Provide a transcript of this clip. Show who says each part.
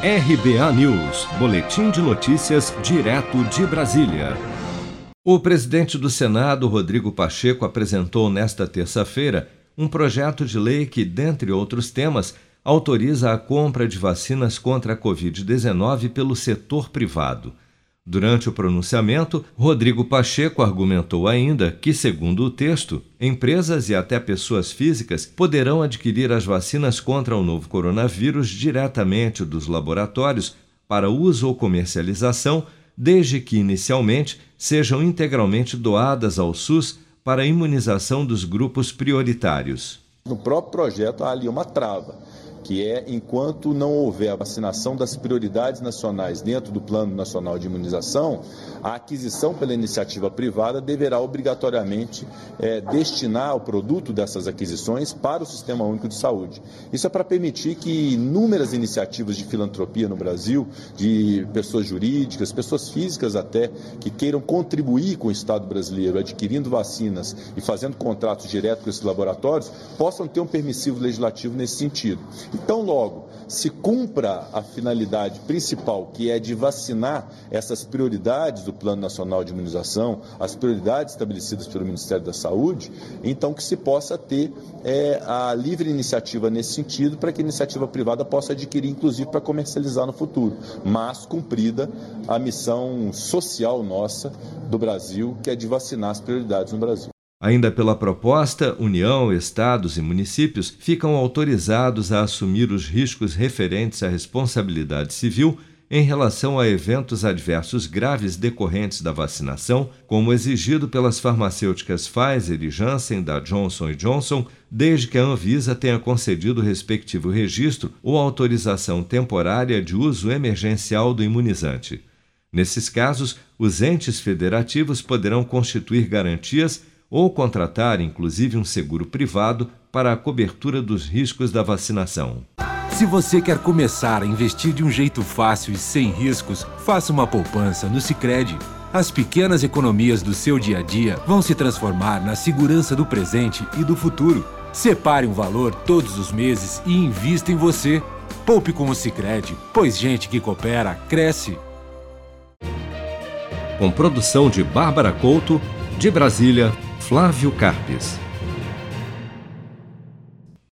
Speaker 1: RBA News, Boletim de Notícias, direto de Brasília. O presidente do Senado, Rodrigo Pacheco, apresentou nesta terça-feira um projeto de lei que, dentre outros temas, autoriza a compra de vacinas contra a Covid-19 pelo setor privado. Durante o pronunciamento, Rodrigo Pacheco argumentou ainda que, segundo o texto, empresas e até pessoas físicas poderão adquirir as vacinas contra o novo coronavírus diretamente dos laboratórios para uso ou comercialização, desde que inicialmente sejam integralmente doadas ao SUS para imunização dos grupos prioritários.
Speaker 2: No próprio projeto há ali uma trava que é enquanto não houver a vacinação das prioridades nacionais dentro do Plano Nacional de Imunização, a aquisição pela iniciativa privada deverá obrigatoriamente é, destinar o produto dessas aquisições para o Sistema Único de Saúde. Isso é para permitir que inúmeras iniciativas de filantropia no Brasil, de pessoas jurídicas, pessoas físicas até, que queiram contribuir com o Estado brasileiro, adquirindo vacinas e fazendo contratos diretos com esses laboratórios, possam ter um permissivo legislativo nesse sentido. Então, logo, se cumpra a finalidade principal, que é de vacinar essas prioridades do Plano Nacional de Imunização, as prioridades estabelecidas pelo Ministério da Saúde, então que se possa ter é, a livre iniciativa nesse sentido, para que a iniciativa privada possa adquirir, inclusive, para comercializar no futuro, mas cumprida a missão social nossa do Brasil, que é de vacinar as prioridades no Brasil.
Speaker 1: Ainda pela proposta, União, Estados e municípios ficam autorizados a assumir os riscos referentes à responsabilidade civil em relação a eventos adversos graves decorrentes da vacinação, como exigido pelas farmacêuticas Pfizer e Janssen da Johnson Johnson, desde que a Anvisa tenha concedido o respectivo registro ou autorização temporária de uso emergencial do imunizante. Nesses casos, os entes federativos poderão constituir garantias ou contratar inclusive um seguro privado para a cobertura dos riscos da vacinação.
Speaker 3: Se você quer começar a investir de um jeito fácil e sem riscos, faça uma poupança no Sicredi. As pequenas economias do seu dia a dia vão se transformar na segurança do presente e do futuro. Separe um valor todos os meses e invista em você. Poupe com o Sicredi, pois gente que coopera cresce.
Speaker 1: Com produção de Bárbara Couto, de Brasília, Flávio Carpes.